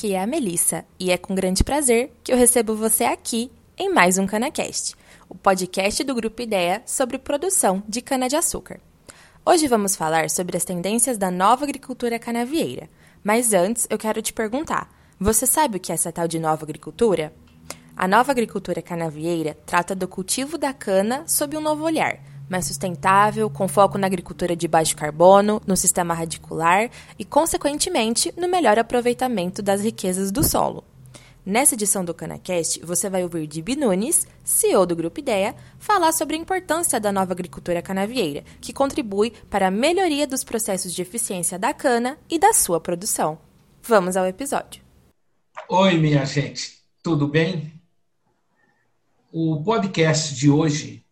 aqui é a Melissa e é com grande prazer que eu recebo você aqui em mais um CanaCast, o podcast do Grupo Ideia sobre produção de cana-de-açúcar. Hoje vamos falar sobre as tendências da nova agricultura canavieira, mas antes eu quero te perguntar: você sabe o que é essa tal de nova agricultura? A nova agricultura canavieira trata do cultivo da cana sob um novo olhar, mais sustentável, com foco na agricultura de baixo carbono, no sistema radicular e, consequentemente, no melhor aproveitamento das riquezas do solo. Nessa edição do CanaCast, você vai ouvir de Nunes, CEO do Grupo Ideia, falar sobre a importância da nova agricultura canavieira, que contribui para a melhoria dos processos de eficiência da cana e da sua produção. Vamos ao episódio. Oi, minha gente, tudo bem? O podcast de hoje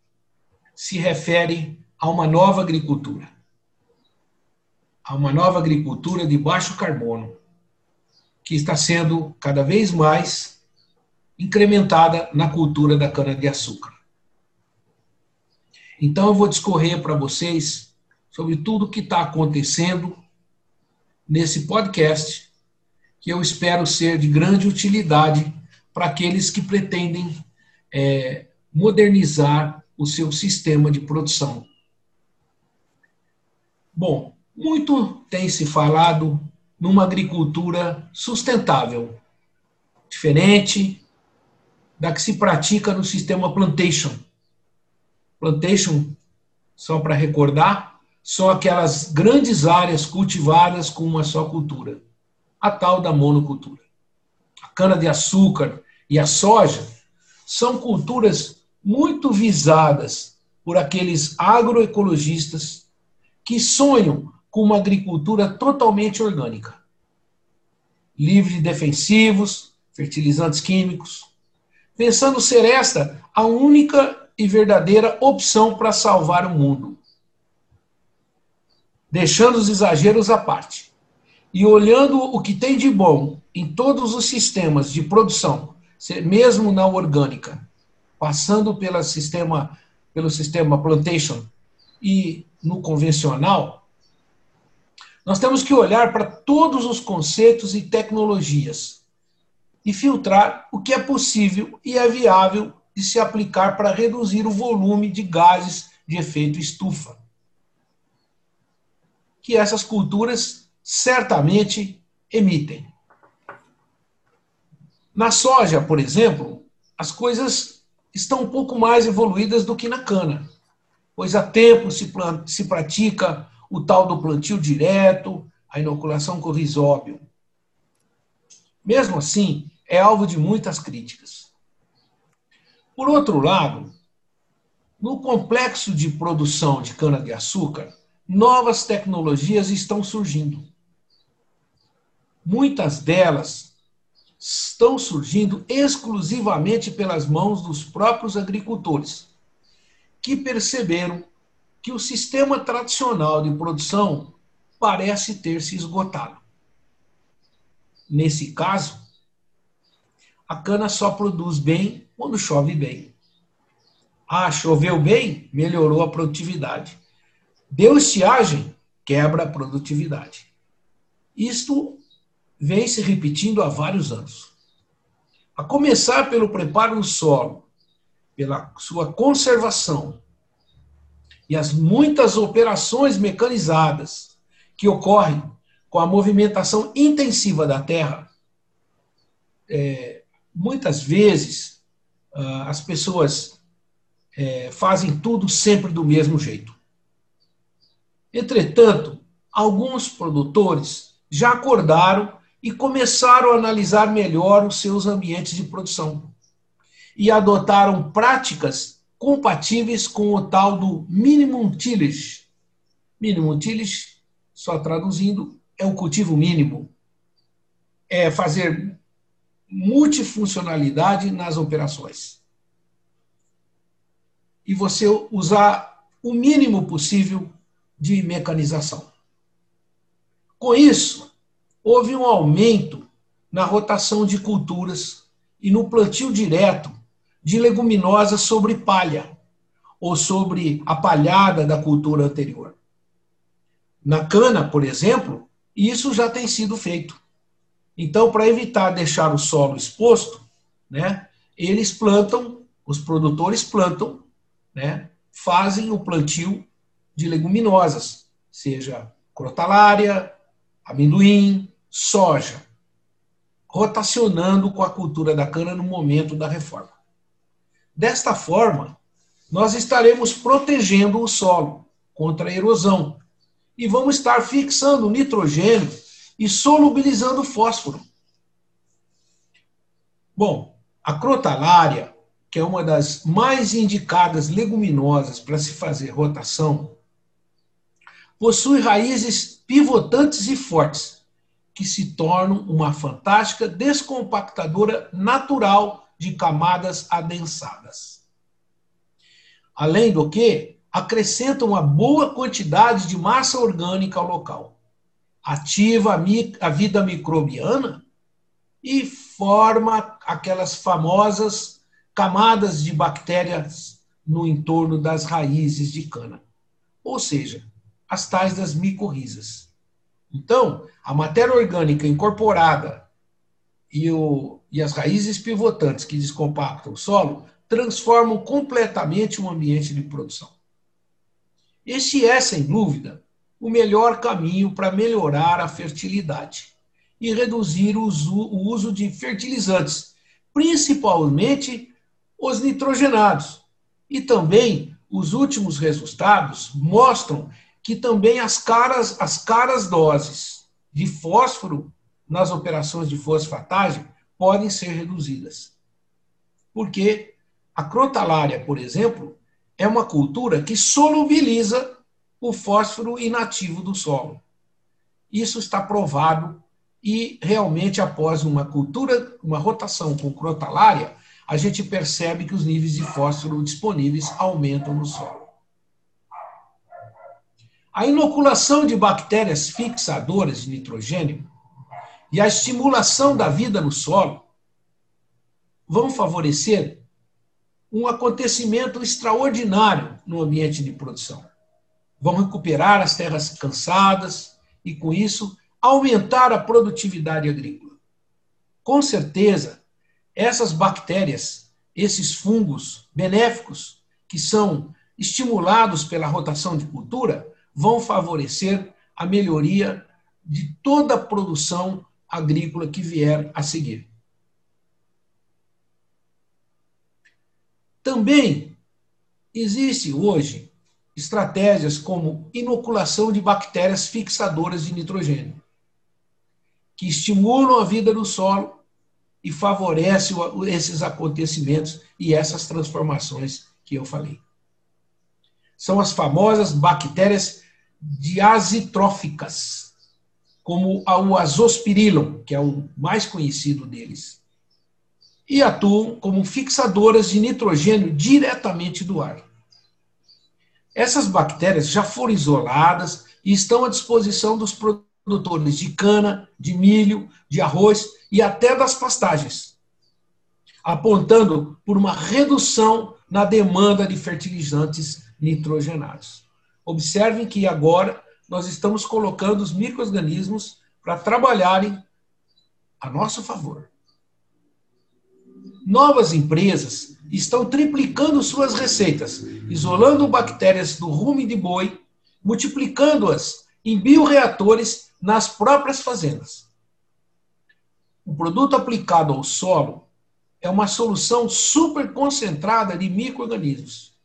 se refere a uma nova agricultura. A uma nova agricultura de baixo carbono, que está sendo cada vez mais incrementada na cultura da cana-de-açúcar. Então, eu vou discorrer para vocês sobre tudo o que está acontecendo nesse podcast, que eu espero ser de grande utilidade para aqueles que pretendem é, modernizar o seu sistema de produção. Bom, muito tem se falado numa agricultura sustentável, diferente da que se pratica no sistema plantation. Plantation, só para recordar, são aquelas grandes áreas cultivadas com uma só cultura, a tal da monocultura. A cana-de-açúcar e a soja são culturas muito visadas por aqueles agroecologistas que sonham com uma agricultura totalmente orgânica, livre de defensivos, fertilizantes químicos, pensando ser esta a única e verdadeira opção para salvar o mundo. Deixando os exageros à parte e olhando o que tem de bom em todos os sistemas de produção mesmo na orgânica, passando pelo sistema, pelo sistema plantation e no convencional, nós temos que olhar para todos os conceitos e tecnologias e filtrar o que é possível e é viável de se aplicar para reduzir o volume de gases de efeito estufa. Que essas culturas certamente emitem. Na soja, por exemplo, as coisas estão um pouco mais evoluídas do que na cana, pois há tempo se, se pratica o tal do plantio direto, a inoculação com risóbio. Mesmo assim, é alvo de muitas críticas. Por outro lado, no complexo de produção de cana-de-açúcar, novas tecnologias estão surgindo. Muitas delas estão surgindo exclusivamente pelas mãos dos próprios agricultores, que perceberam que o sistema tradicional de produção parece ter se esgotado. Nesse caso, a cana só produz bem quando chove bem. Ah, choveu bem, melhorou a produtividade. Deu estiagem, quebra a produtividade. Isto vem se repetindo há vários anos. A começar pelo preparo do solo, pela sua conservação e as muitas operações mecanizadas que ocorrem com a movimentação intensiva da terra, é, muitas vezes ah, as pessoas é, fazem tudo sempre do mesmo jeito. Entretanto, alguns produtores já acordaram e começaram a analisar melhor os seus ambientes de produção. E adotaram práticas compatíveis com o tal do minimum tillage. Minimum tillage, só traduzindo, é o cultivo mínimo. É fazer multifuncionalidade nas operações. E você usar o mínimo possível de mecanização. Com isso, houve um aumento na rotação de culturas e no plantio direto de leguminosas sobre palha ou sobre a palhada da cultura anterior. Na cana, por exemplo, isso já tem sido feito. Então, para evitar deixar o solo exposto, né, eles plantam, os produtores plantam, né, fazem o plantio de leguminosas, seja crotalária, amendoim, soja, rotacionando com a cultura da cana no momento da reforma. Desta forma, nós estaremos protegendo o solo contra a erosão e vamos estar fixando nitrogênio e solubilizando fósforo. Bom, a crotalária, que é uma das mais indicadas leguminosas para se fazer rotação, possui raízes pivotantes e fortes, que se tornam uma fantástica descompactadora natural de camadas adensadas. Além do que, acrescenta uma boa quantidade de massa orgânica ao local, ativa a, vida microbiana e forma aquelas famosas camadas de bactérias no entorno das raízes de cana. Ou seja, as tais das micorrizas. Então, a matéria orgânica incorporada e, o, e as raízes pivotantes que descompactam o solo transformam completamente o ambiente de produção. Este é, sem dúvida, o melhor caminho para melhorar a fertilidade e reduzir o uso, o uso de fertilizantes, principalmente os nitrogenados. E também os últimos resultados mostram que também as caras, as caras doses de fósforo nas operações de fosfatagem podem ser reduzidas. Porque a crotalária, por exemplo, é uma cultura que solubiliza o fósforo inativo do solo. Isso está provado e realmente após uma cultura, uma rotação com crotalária, a gente percebe que os níveis de fósforo disponíveis aumentam no solo. A inoculação de bactérias fixadoras de nitrogênio e a estimulação da vida no solo vão favorecer um acontecimento extraordinário no ambiente de produção. Vão recuperar as terras cansadas e, com isso, aumentar a produtividade agrícola. Com certeza, essas bactérias, esses fungos benéficos, que são estimulados pela rotação de cultura, vão favorecer a melhoria de toda a produção agrícola que vier a seguir. Também existe hoje estratégias como inoculação de bactérias fixadoras de nitrogênio, que estimulam a vida no solo e favorecem esses acontecimentos e essas transformações que eu falei. São as famosas bactérias diazitróficas, como o azospirillum, que é o mais conhecido deles, e atuam como fixadoras de nitrogênio diretamente do ar. Essas bactérias já foram isoladas e estão à disposição dos produtores de cana, de milho, de arroz e até das pastagens, apontando por uma redução na demanda de fertilizantes nitrogenados. Observem que agora nós estamos colocando os micro-organismos para trabalharem a nosso favor. Novas empresas estão triplicando suas receitas, isolando bactérias do rume de boi, multiplicando-as em bioreatores nas próprias fazendas. O produto aplicado ao solo é uma solução super concentrada de micro-organismos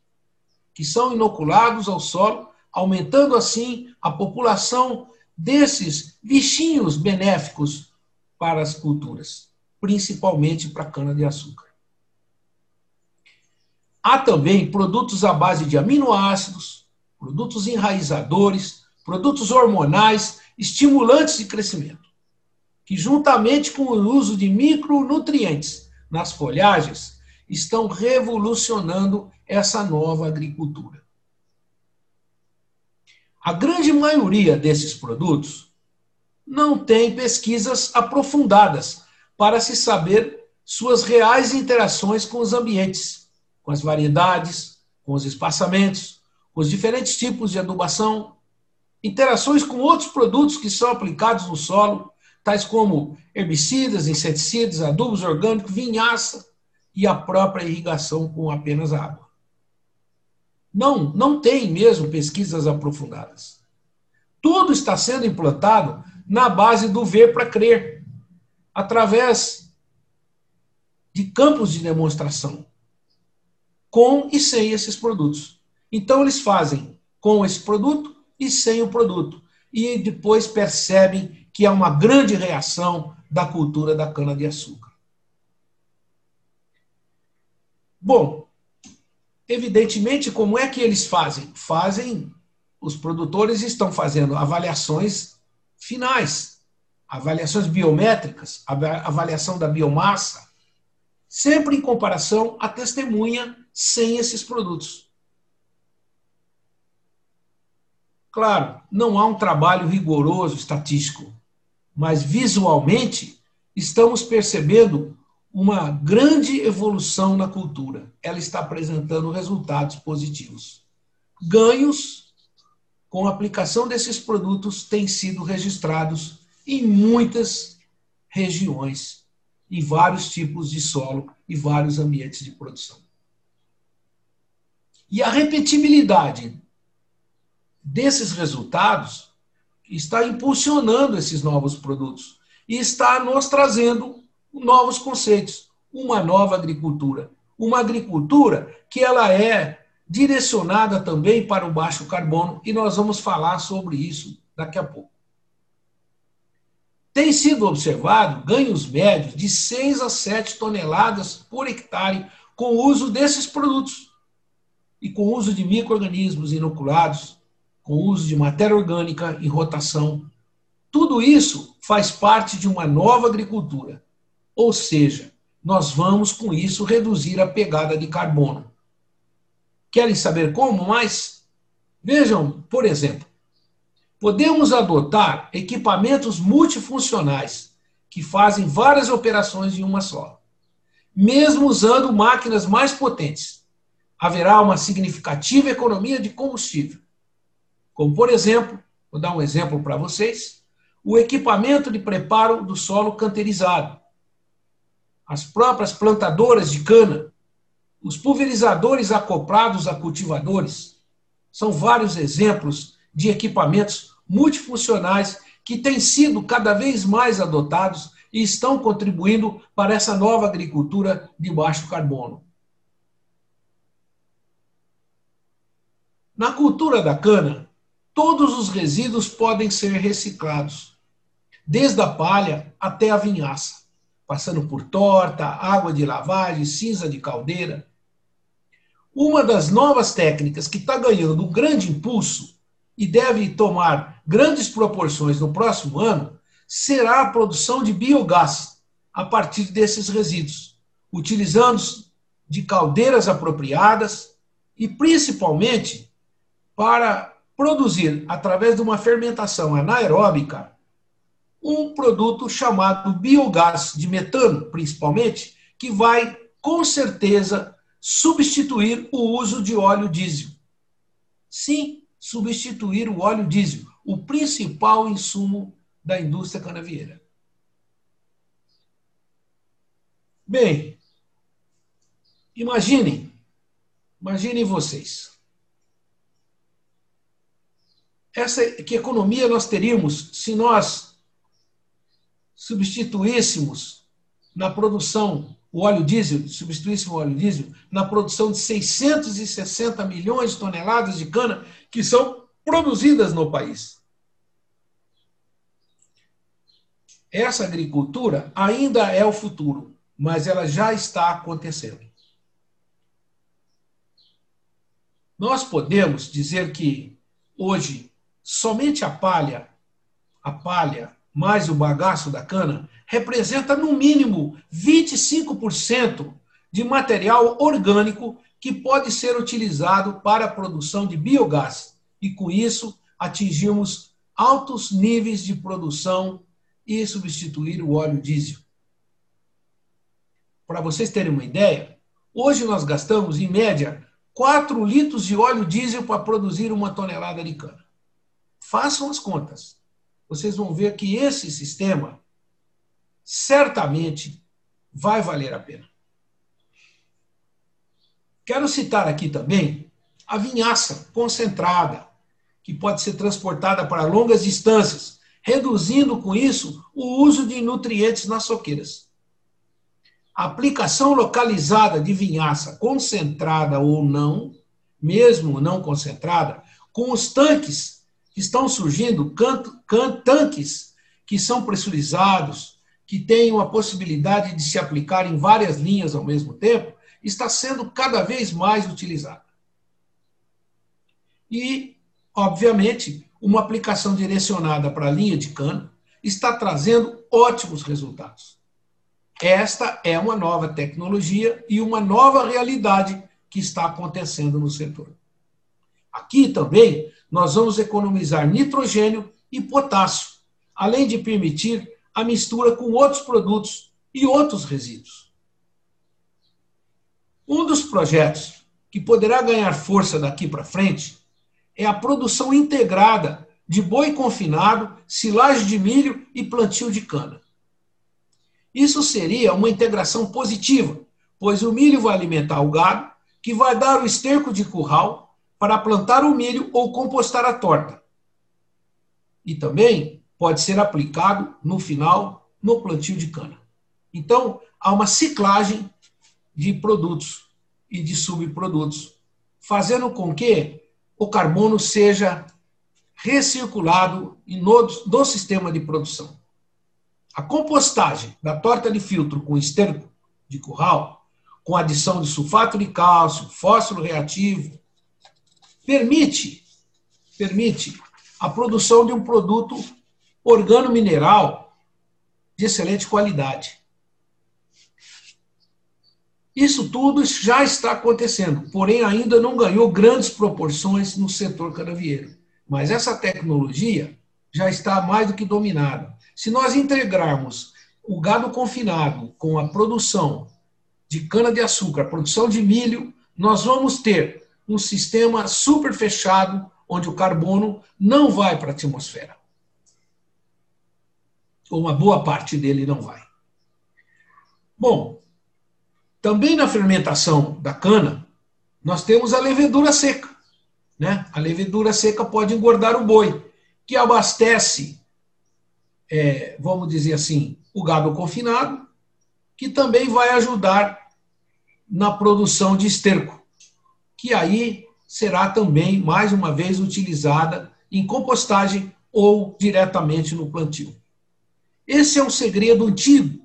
que são inoculados ao solo aumentando assim a população desses bichinhos benéficos para as culturas, principalmente para a cana-de-açúcar. Há também produtos à base de aminoácidos, produtos enraizadores, produtos hormonais, estimulantes de crescimento, que, juntamente com o uso de micronutrientes nas folhagens, estão revolucionando essa nova agricultura. A grande maioria desses produtos não tem pesquisas aprofundadas para se saber suas reais interações com os ambientes, com as variedades, com os espaçamentos, com os diferentes tipos de adubação, interações com outros produtos que são aplicados no solo, tais como herbicidas, inseticidas, adubos orgânicos, vinhaça e a própria irrigação com apenas água. Não, não tem mesmo pesquisas aprofundadas. Tudo está sendo implantado na base do ver para crer, através de campos de demonstração, com e sem esses produtos. Então, eles fazem com esse produto e sem o produto. E depois percebem que há uma grande reação da cultura da cana-de-açúcar. Bom, evidentemente, como é que eles fazem? Fazem, os produtores estão fazendo avaliações finais, avaliações biométricas, avaliação da biomassa, sempre em comparação à testemunha sem esses produtos. Claro, não há um trabalho rigoroso estatístico, mas visualmente estamos percebendo uma grande evolução na cultura. Ela está apresentando resultados positivos. Ganhos com a aplicação desses produtos têm sido registrados em muitas regiões, em vários tipos de solo e vários ambientes de produção. E a repetibilidade desses resultados está impulsionando esses novos produtos e está nos trazendo novos conceitos, uma nova agricultura, uma agricultura que ela é direcionada também para o baixo carbono e nós vamos falar sobre isso daqui a pouco. Tem sido observado ganhos médios de 6 a 7 toneladas por hectare com o uso desses produtos e com o uso de micro-organismos inoculados, com o uso de matéria orgânica em rotação. Tudo isso faz parte de uma nova agricultura. Ou seja, nós vamos com isso reduzir a pegada de carbono. Querem saber como mais? Vejam, por exemplo, podemos adotar equipamentos multifuncionais que fazem várias operações em uma só, mesmo usando máquinas mais potentes haverá uma significativa economia de combustível. Como, por exemplo, vou dar um exemplo para vocês: o equipamento de preparo do solo canterizado, as próprias plantadoras de cana, os pulverizadores acoplados a cultivadores. São vários exemplos de equipamentos multifuncionais que têm sido cada vez mais adotados e estão contribuindo para essa nova agricultura de baixo carbono. Na cultura da cana, todos os resíduos podem ser reciclados, desde a palha até a vinhaça, passando por torta, água de lavagem, cinza de caldeira. Uma das novas técnicas que está ganhando um grande impulso e deve tomar grandes proporções no próximo ano será a produção de biogás a partir desses resíduos, utilizando de caldeiras apropriadas e principalmente para produzir, através de uma fermentação anaeróbica, um produto chamado biogás de metano, principalmente, que vai, com certeza, substituir o uso de óleo diesel. Sim, substituir o óleo diesel, o principal insumo da indústria canavieira. Bem, imaginem, imaginem vocês. essa que economia nós teríamos se nós substituíssemos na produção o óleo diesel, substituíssemos o óleo diesel na produção de 660 milhões de toneladas de cana que são produzidas no país. Essa agricultura ainda é o futuro, mas ela já está acontecendo. Nós podemos dizer que hoje somente a palha, a palha mais o bagaço da cana, representa no mínimo 25% de material orgânico que pode ser utilizado para a produção de biogás. E com isso atingimos altos níveis de produção e substituir o óleo diesel. Para vocês terem uma ideia, hoje nós gastamos, em média, 4 litros de óleo diesel para produzir uma tonelada de cana. Façam as contas. Vocês vão ver que esse sistema certamente vai valer a pena. Quero citar aqui também a vinhaça concentrada, que pode ser transportada para longas distâncias, reduzindo com isso o uso de nutrientes nas soqueiras. A aplicação localizada de vinhaça, concentrada ou não, mesmo não concentrada, com os tanques que estão surgindo, canto, can, tanques que são pressurizados, que têm a possibilidade de se aplicar em várias linhas ao mesmo tempo, está sendo cada vez mais utilizada. E, obviamente, uma aplicação direcionada para a linha de cana está trazendo ótimos resultados. Esta é uma nova tecnologia e uma nova realidade que está acontecendo no setor. Aqui também nós vamos economizar nitrogênio e potássio, além de permitir a mistura com outros produtos e outros resíduos. Um dos projetos que poderá ganhar força daqui para frente é a produção integrada de boi confinado, silagem de milho e plantio de cana. Isso seria uma integração positiva, pois o milho vai alimentar o gado, que vai dar o esterco de curral para plantar o milho ou compostar a torta. E também pode ser aplicado no final no plantio de cana. Então, há uma ciclagem de produtos e de subprodutos, fazendo com que o carbono seja recirculado no, do sistema de produção. A compostagem da torta de filtro com esterco de curral, com adição de sulfato de cálcio, fósforo reativo, permite, permite a produção de um produto organo-mineral de excelente qualidade. Isso tudo já está acontecendo, porém ainda não ganhou grandes proporções no setor canavieiro. Mas essa tecnologia já está mais do que dominada. Se nós integrarmos o gado confinado com a produção de cana-de-açúcar, produção de milho, nós vamos ter um sistema super fechado, onde o carbono não vai para a atmosfera. Ou uma boa parte dele não vai. Bom, também na fermentação da cana, nós temos a levedura seca. Né? A levedura seca pode engordar o boi, que abastece, é, vamos dizer assim, o gado confinado, que também vai ajudar na produção de esterco, que aí será também, mais uma vez, utilizada em compostagem ou diretamente no plantio. Esse é um segredo antigo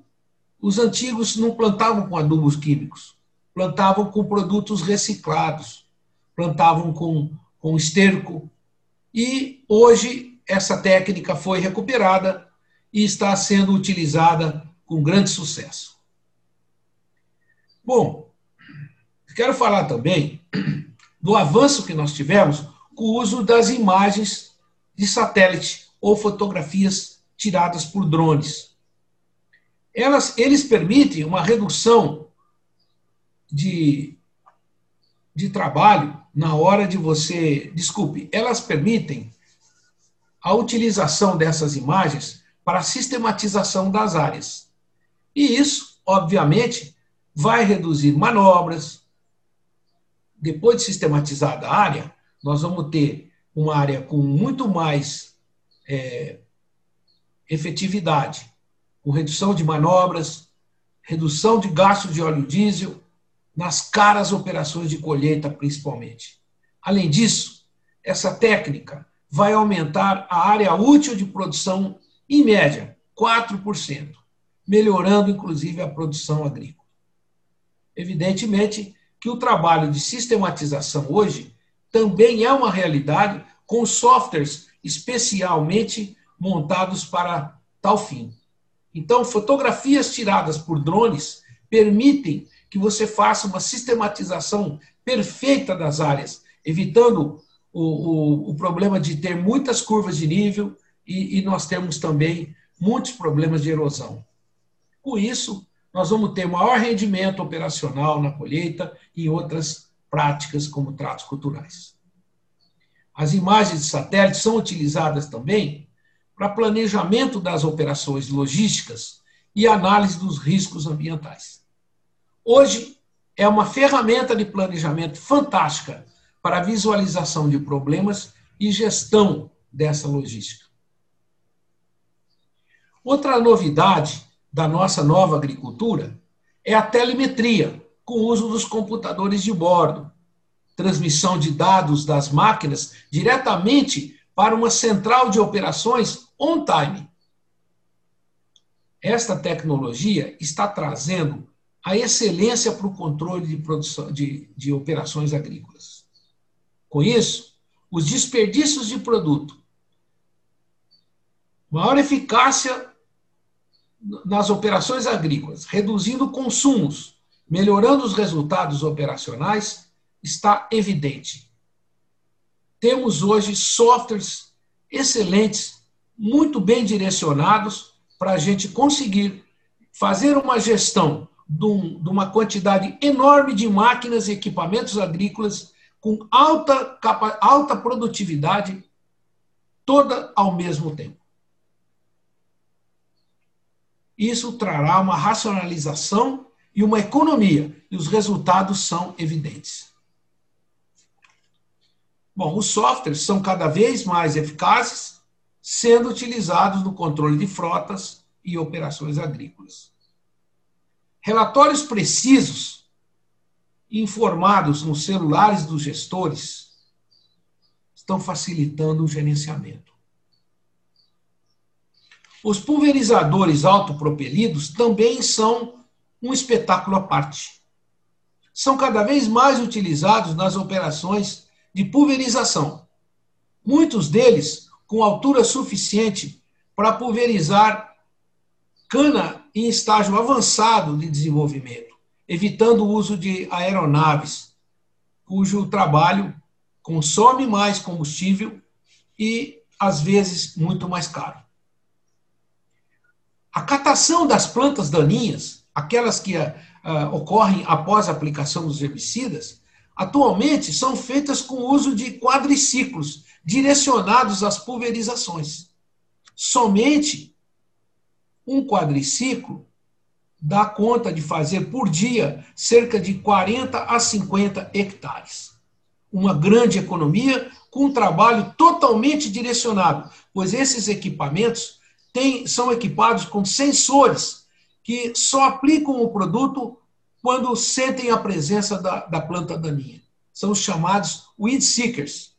os antigos não plantavam com adubos químicos, plantavam com produtos reciclados, plantavam com, com esterco. E hoje essa técnica foi recuperada e está sendo utilizada com grande sucesso. Bom, quero falar também do avanço que nós tivemos com o uso das imagens de satélite ou fotografias tiradas por drones elas, eles permitem uma redução de, de trabalho na hora de você. Desculpe, elas permitem a utilização dessas imagens para sistematização das áreas. E isso, obviamente, vai reduzir manobras. Depois de sistematizada a área, nós vamos ter uma área com muito mais é, efetividade com redução de manobras, redução de gastos de óleo diesel, nas caras operações de colheita, principalmente. Além disso, essa técnica vai aumentar a área útil de produção, em média, 4%, melhorando, inclusive, a produção agrícola. Evidentemente que o trabalho de sistematização hoje também é uma realidade com softwares especialmente montados para tal fim. Então, fotografias tiradas por drones permitem que você faça uma sistematização perfeita das áreas, evitando o, o, o problema de ter muitas curvas de nível e, e nós temos também muitos problemas de erosão. Com isso, nós vamos ter maior rendimento operacional na colheita e outras práticas como tratos culturais. As imagens de satélite são utilizadas também para planejamento das operações logísticas e análise dos riscos ambientais. Hoje, é uma ferramenta de planejamento fantástica para visualização de problemas e gestão dessa logística. Outra novidade da nossa nova agricultura é a telemetria, com o uso dos computadores de bordo, transmissão de dados das máquinas diretamente para uma central de operações on-time. Esta tecnologia está trazendo a excelência para o controle de, produção, de, de operações agrícolas. Com isso, os desperdícios de produto, maior eficácia nas operações agrícolas, reduzindo consumos, melhorando os resultados operacionais, está evidente. Temos hoje softwares excelentes, muito bem direcionados para a gente conseguir fazer uma gestão de, um, uma quantidade enorme de máquinas e equipamentos agrícolas com alta, alta produtividade, toda ao mesmo tempo. Isso trará uma racionalização e uma economia, e os resultados são evidentes. Bom, os softwares são cada vez mais eficazes, sendo utilizados no controle de frotas e operações agrícolas. Relatórios precisos, informados nos celulares dos gestores, estão facilitando o gerenciamento. Os pulverizadores autopropelidos também são um espetáculo à parte. São cada vez mais utilizados nas operações de pulverização. Muitos deles com altura suficiente para pulverizar cana em estágio avançado de desenvolvimento, evitando o uso de aeronaves, cujo trabalho consome mais combustível e, às vezes, muito mais caro. A catação das plantas daninhas, aquelas que uh, ocorrem após a aplicação dos herbicidas, atualmente são feitas com o uso de quadriciclos direcionados às pulverizações. Somente um quadriciclo dá conta de fazer por dia cerca de 40 a 50 hectares. Uma grande economia com um trabalho totalmente direcionado, pois esses equipamentos têm, são equipados com sensores que só aplicam o produto quando sentem a presença da, da planta daninha. São os chamados weed seekers.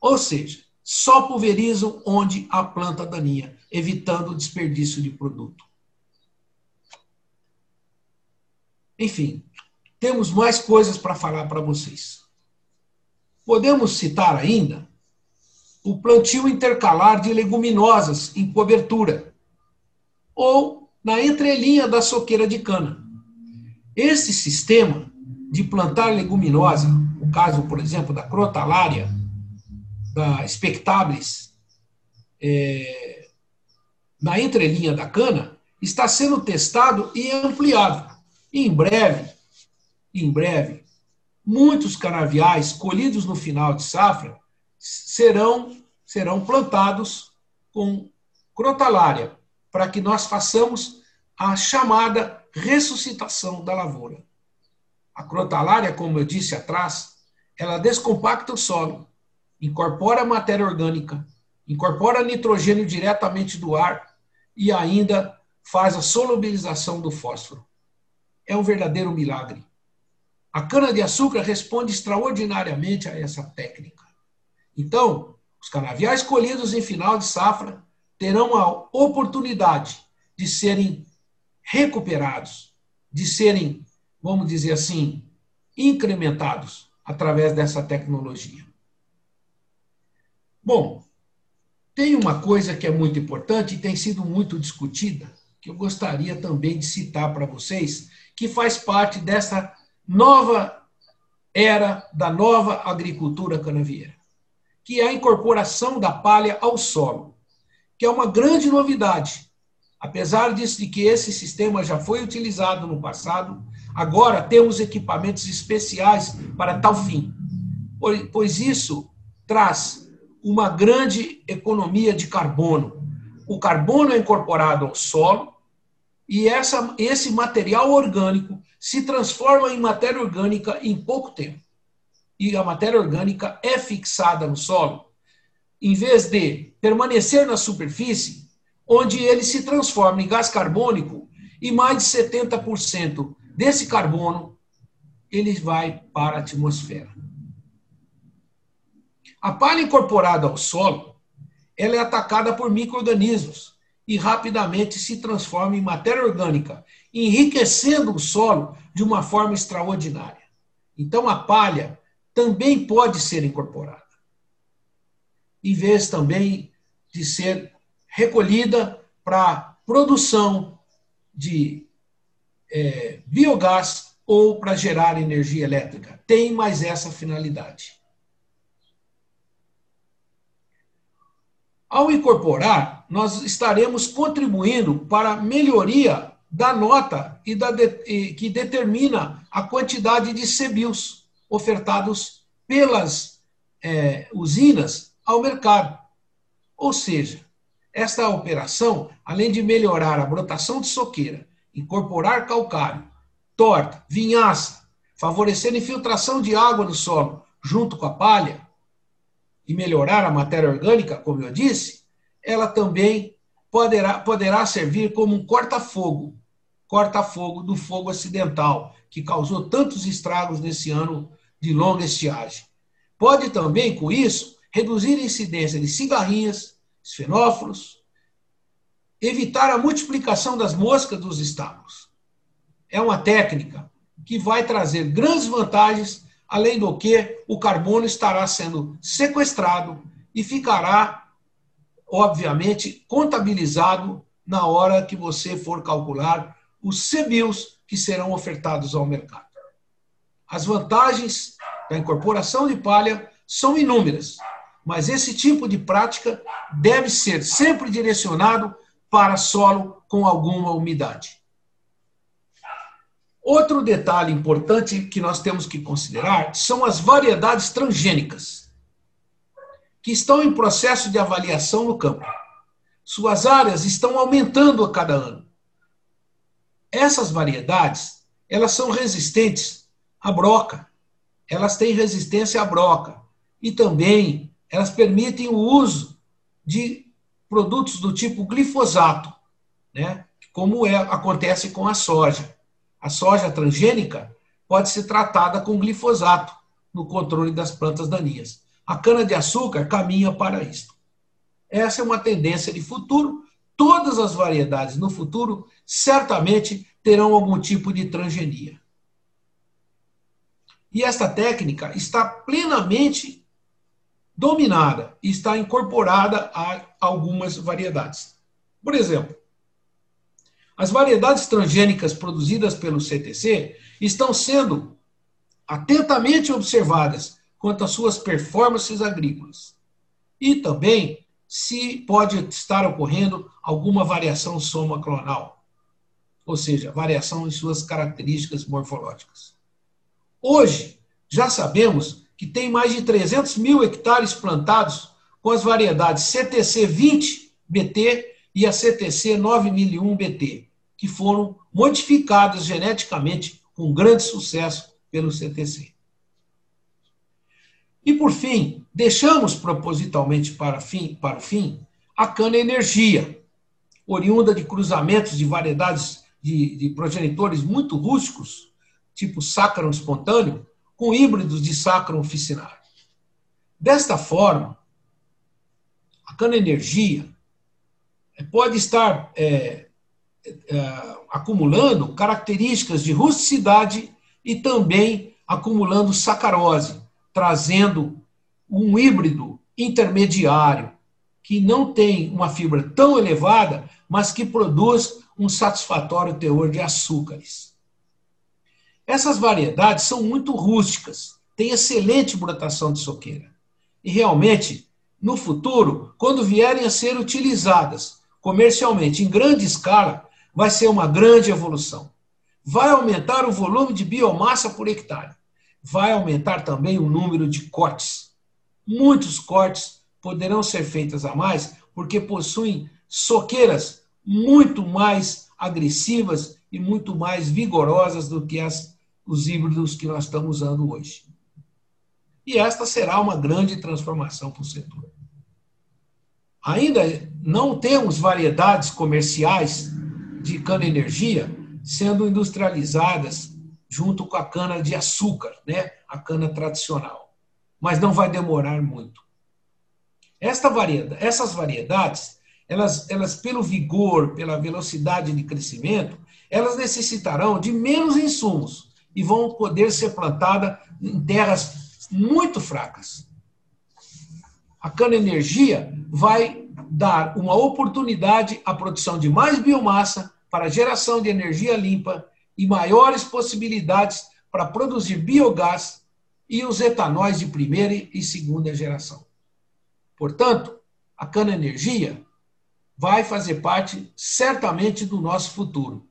Ou seja, só pulverizam onde há planta daninha, evitando o desperdício de produto. Enfim, temos mais coisas para falar para vocês. Podemos citar ainda o plantio intercalar de leguminosas em cobertura ou na entrelinha da soqueira de cana. Esse sistema de plantar leguminosa, o caso, por exemplo, da crotalária, da spectabilis, é, na entrelinha da cana, está sendo testado e ampliado. E em breve, em breve, muitos canaviais colhidos no final de safra serão, serão plantados com crotalária, para que nós façamos a chamada ressuscitação da lavoura. A crotalária, como eu disse atrás, ela descompacta o solo, incorpora matéria orgânica, incorpora nitrogênio diretamente do ar e ainda faz a solubilização do fósforo. É um verdadeiro milagre. A cana-de-açúcar responde extraordinariamente a essa técnica. Então, os canaviais colhidos em final de safra terão a oportunidade de serem recuperados, de serem, vamos dizer assim, incrementados através dessa tecnologia. Bom, tem uma coisa que é muito importante e tem sido muito discutida, que eu gostaria também de citar para vocês, que faz parte dessa nova era da nova agricultura canavieira que é a incorporação da palha ao solo, que é uma grande novidade. Apesar disso de que esse sistema já foi utilizado no passado, agora temos equipamentos especiais para tal fim, pois isso traz uma grande economia de carbono. O carbono é incorporado ao solo e essa, esse material orgânico se transforma em matéria orgânica em pouco tempo. E a matéria orgânica é fixada no solo, em vez de permanecer na superfície, onde ele se transforma em gás carbônico e mais de 70% desse carbono ele vai para a atmosfera. A palha incorporada ao solo, ela é atacada por microrganismos e rapidamente se transforma em matéria orgânica, enriquecendo o solo de uma forma extraordinária. Então a palha também pode ser incorporada. Em vez também de ser recolhida para produção de é, biogás ou para gerar energia elétrica. Tem mais essa finalidade. Ao incorporar, nós estaremos contribuindo para a melhoria da nota e da de, que determina a quantidade de CBIOS ofertados pelas é, usinas ao mercado. Ou seja, esta operação, além de melhorar a brotação de soqueira, incorporar calcário, torta, vinhaça, favorecer a infiltração de água no solo junto com a palha e melhorar a matéria orgânica, como eu disse, ela também poderá, poderá servir como um corta-fogo, corta-fogo do fogo acidental, que causou tantos estragos nesse ano de longa estiagem. Pode também, com isso, reduzir a incidência de cigarrinhas, esfenófilos, evitar a multiplicação das moscas dos estábulos. É uma técnica que vai trazer grandes vantagens, além do que o carbono estará sendo sequestrado e ficará, obviamente, contabilizado na hora que você for calcular os CBIOS que serão ofertados ao mercado. As vantagens da incorporação de palha são inúmeras, mas esse tipo de prática deve ser sempre direcionado para solo com alguma umidade. Outro detalhe importante que nós temos que considerar são as variedades transgênicas, que estão em processo de avaliação no campo. Suas áreas estão aumentando a cada ano. Essas variedades, elas são resistentes à broca, elas têm resistência à broca e também elas permitem o uso de produtos do tipo glifosato, né? como é, acontece com a soja. A soja transgênica pode ser tratada com glifosato no controle das plantas daninhas. A cana-de-açúcar caminha para isso. Essa é uma tendência de futuro. Todas as variedades no futuro certamente terão algum tipo de transgenia. E esta técnica está plenamente dominada está incorporada a algumas variedades. Por exemplo, as variedades transgênicas produzidas pelo CTC estão sendo atentamente observadas quanto às suas performances agrícolas. E também se pode estar ocorrendo alguma variação soma clonal, ou seja, variação em suas características morfológicas. Hoje, já sabemos que tem mais de 300 mil hectares plantados com as variedades CTC 20 BT e a CTC 9001 BT, que foram modificadas geneticamente com grande sucesso pelo CTC. E por fim, deixamos propositalmente para, fim, para o fim a cana-energia, oriunda de cruzamentos de variedades de, de progenitores muito rústicos, tipo sácaro espontâneo, com híbridos de sacro oficinário. Desta forma, a cana-energia pode estar é, é, acumulando características de rusticidade e também acumulando sacarose, trazendo um híbrido intermediário que não tem uma fibra tão elevada, mas que produz um satisfatório teor de açúcares. Essas variedades são muito rústicas, têm excelente brotação de soqueira. E realmente, no futuro, quando vierem a ser utilizadas comercialmente em grande escala, vai ser uma grande evolução. Vai aumentar o volume de biomassa por hectare. Vai aumentar também o número de cortes. Muitos cortes poderão ser feitos a mais porque possuem soqueiras muito mais agressivas e muito mais vigorosas do que as, os híbridos que nós estamos usando hoje. E esta será uma grande transformação para o setor. Ainda não temos variedades comerciais de cana-energia sendo industrializadas junto com a cana de açúcar, né? a cana tradicional. Mas não vai demorar muito. Esta variedade, essas variedades, elas, elas, pelo vigor, pela velocidade de crescimento, elas necessitarão de menos insumos e vão poder ser plantadas em terras muito fracas. A cana-energia vai dar uma oportunidade à produção de mais biomassa para geração de energia limpa e maiores possibilidades para produzir biogás e os etanóis de primeira e segunda geração. Portanto, a cana-energia vai fazer parte certamente do nosso futuro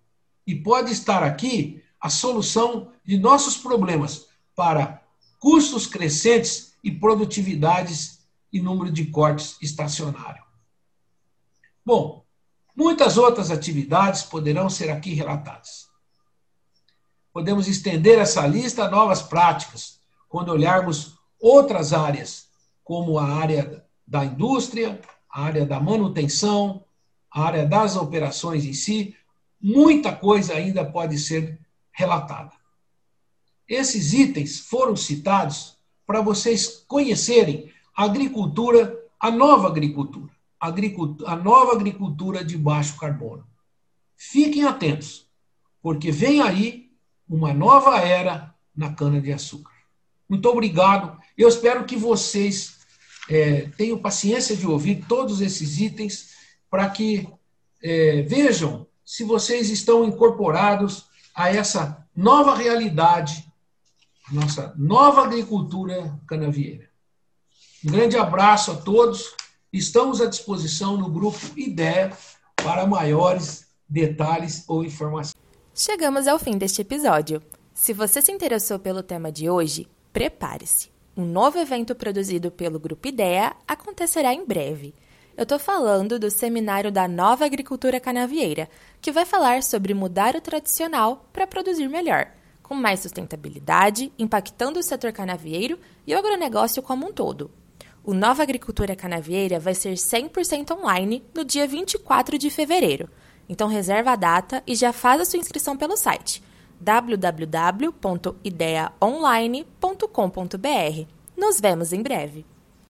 e pode estar aqui a solução de nossos problemas para custos crescentes e produtividades e número de cortes estacionário. Bom, muitas outras atividades poderão ser aqui relatadas. Podemos estender essa lista a novas práticas, quando olharmos outras áreas, como a área da indústria, a área da manutenção, a área das operações em si, muita coisa ainda pode ser relatada. Esses itens foram citados para vocês conhecerem a agricultura, a nova agricultura, a, agricultura, a nova agricultura de baixo carbono. Fiquem atentos, porque vem aí uma nova era na cana-de-açúcar. Muito obrigado. Eu espero que vocês é, tenham paciência de ouvir todos esses itens para que é, vejam se vocês estão incorporados a essa nova realidade, nossa nova agricultura canavieira. Um grande abraço a todos. Estamos à disposição no grupo IDEA para maiores detalhes ou informações. Chegamos ao fim deste episódio. Se você se interessou pelo tema de hoje, prepare-se. Um novo evento produzido pelo Grupo IDEA acontecerá em breve. Eu estou falando do seminário da Nova Agricultura Canavieira, que vai falar sobre mudar o tradicional para produzir melhor, com mais sustentabilidade, impactando o setor canavieiro e o agronegócio como um todo. O Nova Agricultura Canavieira vai ser 100% online no dia 24 de fevereiro. Então reserva a data e já faz a sua inscrição pelo site www.ideaonline.com.br. Nos vemos em breve!